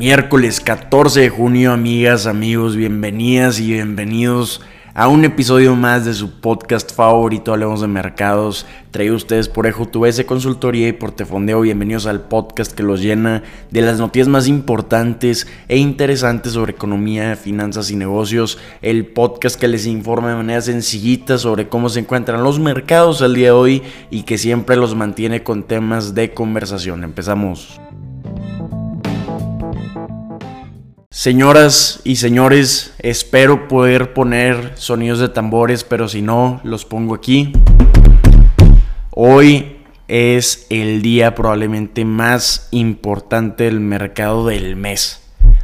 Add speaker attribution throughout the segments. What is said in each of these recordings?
Speaker 1: Miércoles 14 de junio, amigas, amigos, bienvenidas y bienvenidos a un episodio más de su podcast favorito, Hablemos de Mercados, traído ustedes por Ejo ese Consultoría y por Tefondeo. Bienvenidos al podcast que los llena de las noticias más importantes e interesantes sobre economía, finanzas y negocios. El podcast que les informa de manera sencillita sobre cómo se encuentran los mercados al día de hoy y que siempre los mantiene con temas de conversación. Empezamos. Señoras y señores, espero poder poner sonidos de tambores, pero si no, los pongo aquí. Hoy es el día probablemente más importante del mercado del mes.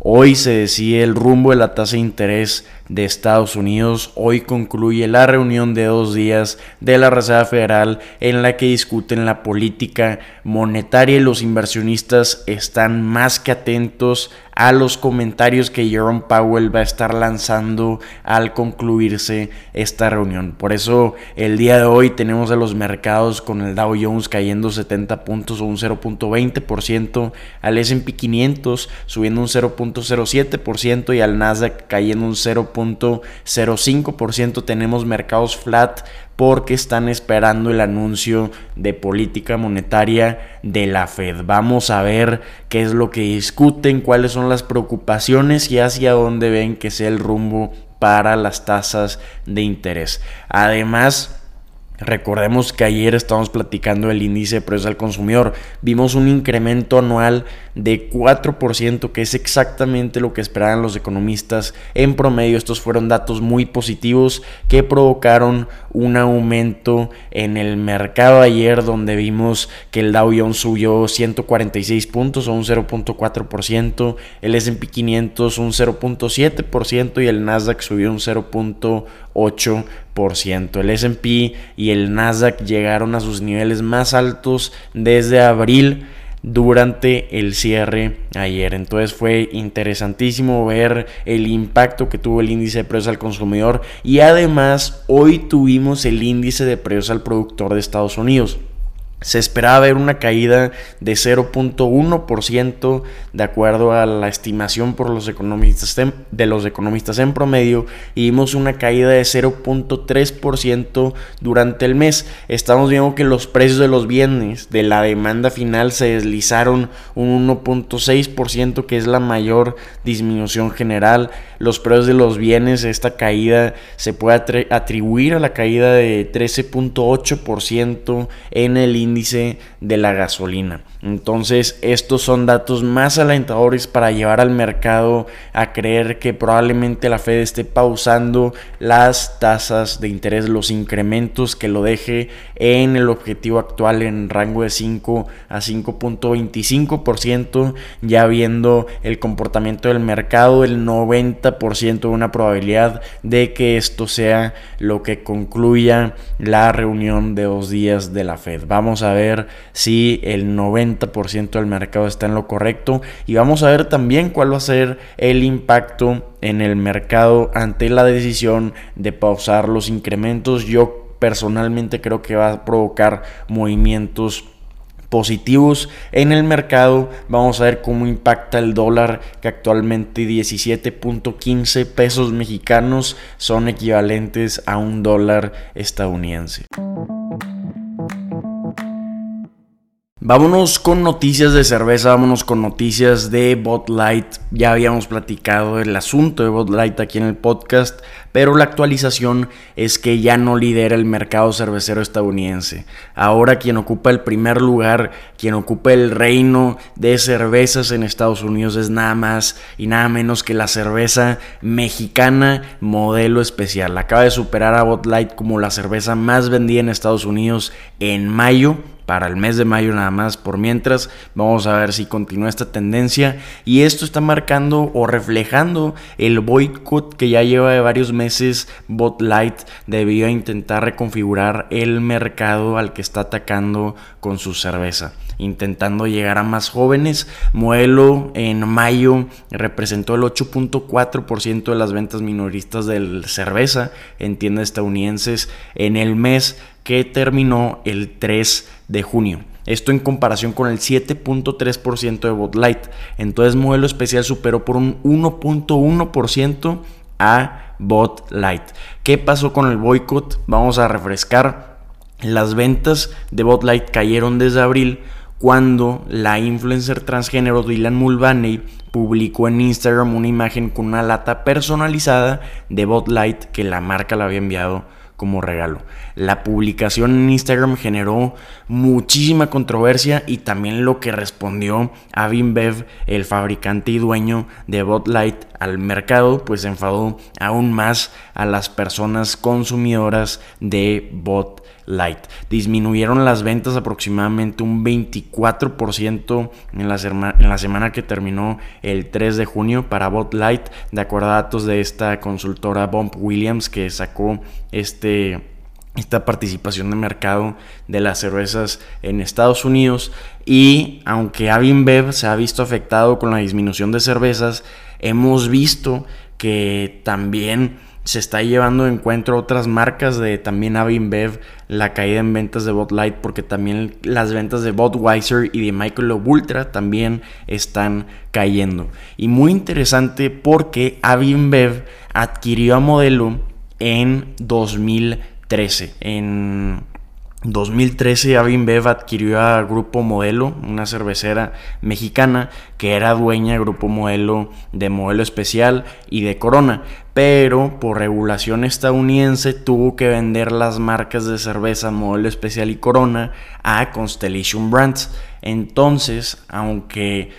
Speaker 1: Hoy se decide el rumbo de la tasa de interés de Estados Unidos. Hoy concluye la reunión de dos días de la Reserva Federal en la que discuten la política monetaria y los inversionistas están más que atentos a los comentarios que Jerome Powell va a estar lanzando al concluirse esta reunión. Por eso el día de hoy tenemos a los mercados con el Dow Jones cayendo 70 puntos o un 0.20%, al S&P 500 subiendo un 0.07% y al Nasdaq cayendo un 0.05%. Tenemos mercados flat porque están esperando el anuncio de política monetaria de la Fed. Vamos a ver qué es lo que discuten, cuáles son las preocupaciones y hacia dónde ven que sea el rumbo para las tasas de interés. Además, Recordemos que ayer estábamos platicando del índice de precios al consumidor. Vimos un incremento anual de 4%, que es exactamente lo que esperaban los economistas. En promedio, estos fueron datos muy positivos que provocaron un aumento en el mercado ayer, donde vimos que el Dow Jones subió 146 puntos o un 0.4%, el SP 500 un 0.7% y el Nasdaq subió un 0.8%. El SP y el Nasdaq llegaron a sus niveles más altos desde abril durante el cierre ayer. Entonces fue interesantísimo ver el impacto que tuvo el índice de precios al consumidor y además hoy tuvimos el índice de precios al productor de Estados Unidos. Se esperaba ver una caída de 0.1% de acuerdo a la estimación por los economistas de los economistas en promedio y vimos una caída de 0.3% durante el mes. Estamos viendo que los precios de los bienes de la demanda final se deslizaron un 1.6% que es la mayor disminución general. Los precios de los bienes, esta caída se puede atribuir a la caída de 13.8% en el índice índice de la gasolina. Entonces, estos son datos más alentadores para llevar al mercado a creer que probablemente la Fed esté pausando las tasas de interés, los incrementos que lo deje en el objetivo actual en rango de 5 a 5.25%, ya viendo el comportamiento del mercado, el 90% de una probabilidad de que esto sea lo que concluya la reunión de dos días de la Fed. Vamos a ver si el 90 del mercado está en lo correcto y vamos a ver también cuál va a ser el impacto en el mercado ante la decisión de pausar los incrementos. Yo personalmente creo que va a provocar movimientos positivos en el mercado. Vamos a ver cómo impacta el dólar, que actualmente 17.15 pesos mexicanos son equivalentes a un dólar estadounidense. Vámonos con noticias de cerveza, vámonos con noticias de Bot Light. Ya habíamos platicado el asunto de Bot Light aquí en el podcast, pero la actualización es que ya no lidera el mercado cervecero estadounidense. Ahora quien ocupa el primer lugar, quien ocupa el reino de cervezas en Estados Unidos es nada más y nada menos que la cerveza mexicana modelo especial. Acaba de superar a Bot Light como la cerveza más vendida en Estados Unidos en mayo para el mes de mayo nada más. Por mientras, vamos a ver si continúa esta tendencia. Y esto está marcando o reflejando el boicot que ya lleva de varios meses Bot Light debido a intentar reconfigurar el mercado al que está atacando con su cerveza intentando llegar a más jóvenes. Modelo en mayo representó el 8.4% de las ventas minoristas de cerveza en tiendas estadounidenses en el mes que terminó el 3 de junio. Esto en comparación con el 7.3% de Bud Light. Entonces modelo especial superó por un 1.1% a Bud Light. ¿Qué pasó con el boicot? Vamos a refrescar. Las ventas de Bud Light cayeron desde abril cuando la influencer transgénero Dylan Mulvaney publicó en Instagram una imagen con una lata personalizada de Bud Light que la marca le había enviado como regalo. La publicación en Instagram generó muchísima controversia y también lo que respondió Bev, el fabricante y dueño de Bud Light, al mercado, pues enfadó aún más a las personas consumidoras de Bud Light. Disminuyeron las ventas aproximadamente un 24% en la, semana que terminó el 3 de junio para Bot Light, de acuerdo a datos de esta consultora Bump Williams que sacó este esta participación de mercado de las cervezas en Estados Unidos y aunque Bev se ha visto afectado con la disminución de cervezas, hemos visto que también se está llevando de encuentro otras marcas de también Bev, la caída en ventas de Bud Light, porque también las ventas de Budweiser y de Michael Ultra también están cayendo. Y muy interesante porque Bev adquirió a Modelo en 2013. En 2013 Bev adquirió a Grupo Modelo, una cervecera mexicana que era dueña de Grupo Modelo de Modelo Especial y de Corona, pero por regulación estadounidense tuvo que vender las marcas de cerveza Modelo Especial y Corona a Constellation Brands. Entonces, aunque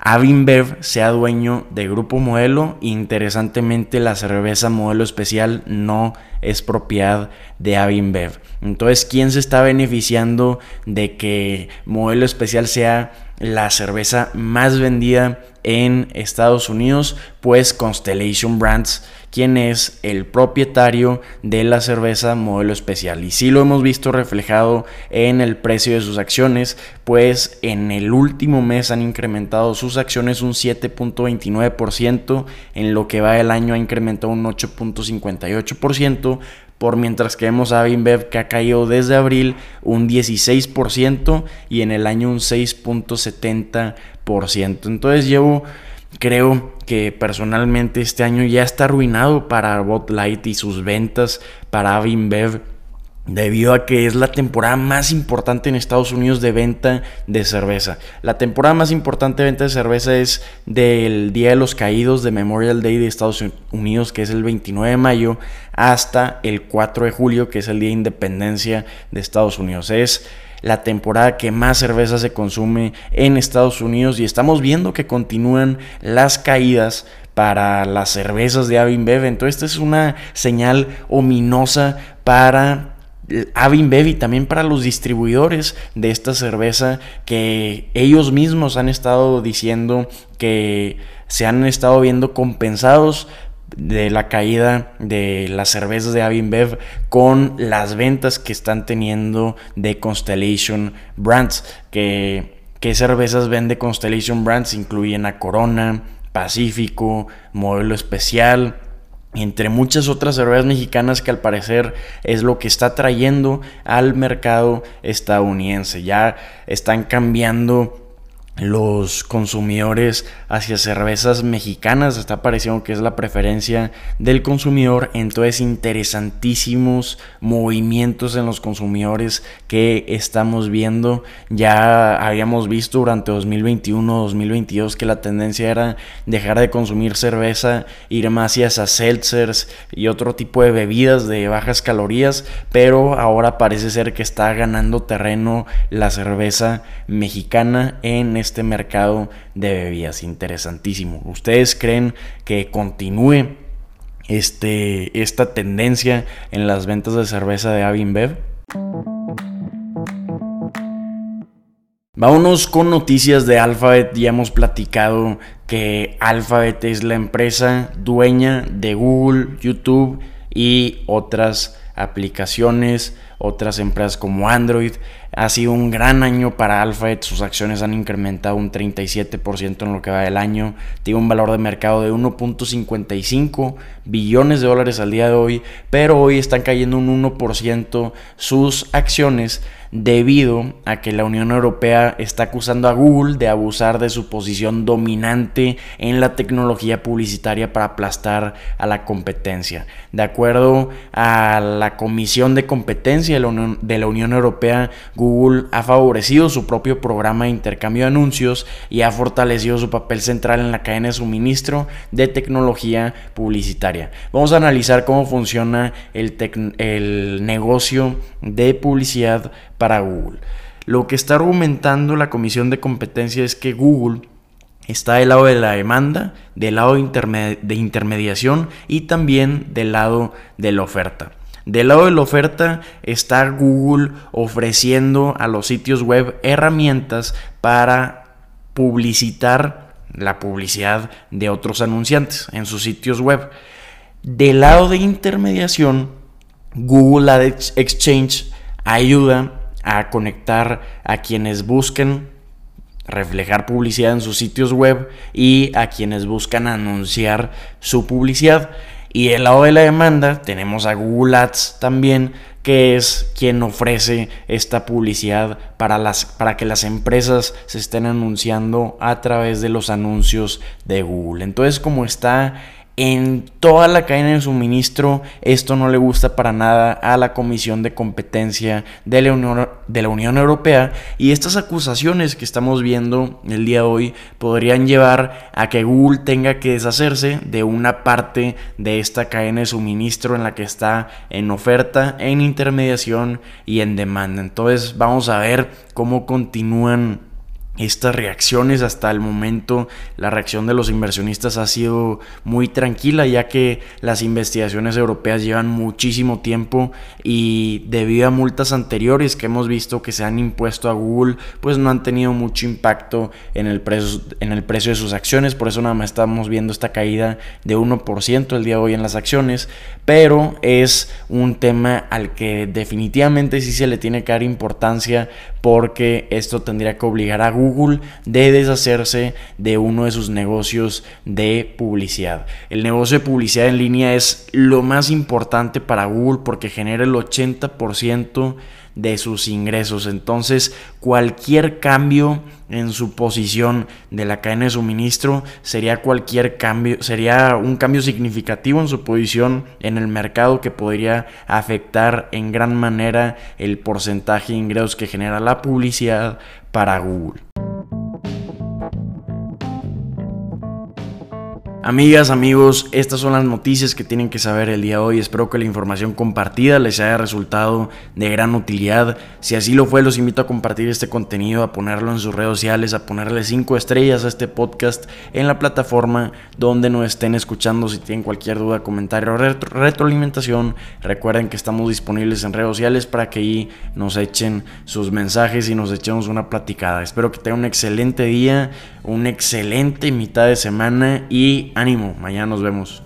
Speaker 1: Avinbev sea dueño de Grupo Modelo. Interesantemente, la cerveza Modelo Especial no es propiedad de Avinbev. Entonces, ¿quién se está beneficiando de que Modelo Especial sea la cerveza más vendida en Estados Unidos? Pues Constellation Brands quién es el propietario de la cerveza modelo especial. Y sí lo hemos visto reflejado en el precio de sus acciones, pues en el último mes han incrementado sus acciones un 7.29%, en lo que va del año ha incrementado un 8.58%, por mientras que vemos a Vinbev que ha caído desde abril un 16% y en el año un 6.70%. Entonces llevo Creo que personalmente este año ya está arruinado para Bot Light y sus ventas para Avinbev debido a que es la temporada más importante en Estados Unidos de venta de cerveza. La temporada más importante de venta de cerveza es del Día de los Caídos de Memorial Day de Estados Unidos, que es el 29 de mayo, hasta el 4 de julio, que es el Día de Independencia de Estados Unidos. Es la temporada que más cerveza se consume en Estados Unidos y estamos viendo que continúan las caídas para las cervezas de Avinbev. Entonces, esta es una señal ominosa para Avinbev y también para los distribuidores de esta cerveza que ellos mismos han estado diciendo que se han estado viendo compensados de la caída de las cervezas de Avinbev con las ventas que están teniendo de Constellation Brands. Que, ¿Qué cervezas vende Constellation Brands? Incluyen a Corona, Pacífico, Modelo Especial, entre muchas otras cervezas mexicanas que al parecer es lo que está trayendo al mercado estadounidense. Ya están cambiando los consumidores hacia cervezas mexicanas. Está pareciendo que es la preferencia del consumidor. Entonces, interesantísimos movimientos en los consumidores que estamos viendo. Ya habíamos visto durante 2021-2022 que la tendencia era dejar de consumir cerveza, ir más hacia seltzers y otro tipo de bebidas de bajas calorías. Pero ahora parece ser que está ganando terreno la cerveza mexicana en este este mercado de bebidas. Interesantísimo. ¿Ustedes creen que continúe este, esta tendencia en las ventas de cerveza de Avinbev? Vámonos con noticias de Alphabet. Ya hemos platicado que Alphabet es la empresa dueña de Google, YouTube y otras aplicaciones otras empresas como Android. Ha sido un gran año para Alphabet, sus acciones han incrementado un 37% en lo que va del año, tiene un valor de mercado de 1.55 billones de dólares al día de hoy, pero hoy están cayendo un 1% sus acciones debido a que la Unión Europea está acusando a Google de abusar de su posición dominante en la tecnología publicitaria para aplastar a la competencia. De acuerdo a la Comisión de Competencia de la Unión, la Europea, Google ha favorecido su propio programa de intercambio de anuncios y ha fortalecido su papel central en la cadena de suministro de tecnología publicitaria. Vamos a analizar cómo funciona el negocio de publicidad para Google. Lo que está argumentando la Comisión de Competencia es que Google está del lado de la demanda, del lado de intermediación y también del lado de la oferta. Del lado de la oferta está Google ofreciendo a los sitios web herramientas para publicitar la publicidad de otros anunciantes en sus sitios web. Del lado de intermediación, Google Ads Exchange ayuda a conectar a quienes busquen reflejar publicidad en sus sitios web y a quienes buscan anunciar su publicidad. Y del lado de la demanda tenemos a Google Ads también, que es quien ofrece esta publicidad para, las, para que las empresas se estén anunciando a través de los anuncios de Google. Entonces, como está en toda la cadena de suministro. Esto no le gusta para nada a la Comisión de Competencia de la, Unión, Europea y estas acusaciones que estamos viendo el día de hoy podrían llevar a que Google tenga que deshacerse de una parte de esta cadena de suministro en la que está en oferta, en intermediación y en demanda. Entonces vamos a ver cómo continúan estas reacciones hasta el momento la reacción de los inversionistas ha sido muy tranquila ya que las investigaciones europeas llevan muchísimo tiempo y debido a multas anteriores que hemos visto que se han impuesto a Google pues no han tenido mucho impacto en el precio, en el precio de sus acciones. Por eso nada más estamos viendo esta caída de 1% el día de hoy en las acciones. Pero es un tema al que definitivamente sí se le tiene que dar importancia porque esto tendría que obligar a Google Google de deshacerse de uno de sus negocios de publicidad. El negocio de publicidad en línea es lo más importante para Google porque genera el 80% de sus ingresos. Entonces, cualquier cambio en su posición de la cadena de suministro sería cualquier cambio, sería un cambio significativo en su posición en el mercado que podría afectar en gran manera el porcentaje de ingresos que genera la publicidad para Google. Amigas, amigos, estas son las noticias que tienen que saber el día de hoy. Espero que la información compartida les haya resultado de gran utilidad. Si así lo fue, los invito a compartir este contenido, a ponerlo en sus redes sociales, a ponerle 5 estrellas a este podcast en la plataforma donde nos estén escuchando. Si tienen cualquier duda, comentario o retroalimentación, recuerden que estamos disponibles en redes sociales para que ahí nos echen sus mensajes y nos echemos una platicada. Espero que tengan un excelente día, una excelente mitad de semana y ánimo, mañana nos vemos.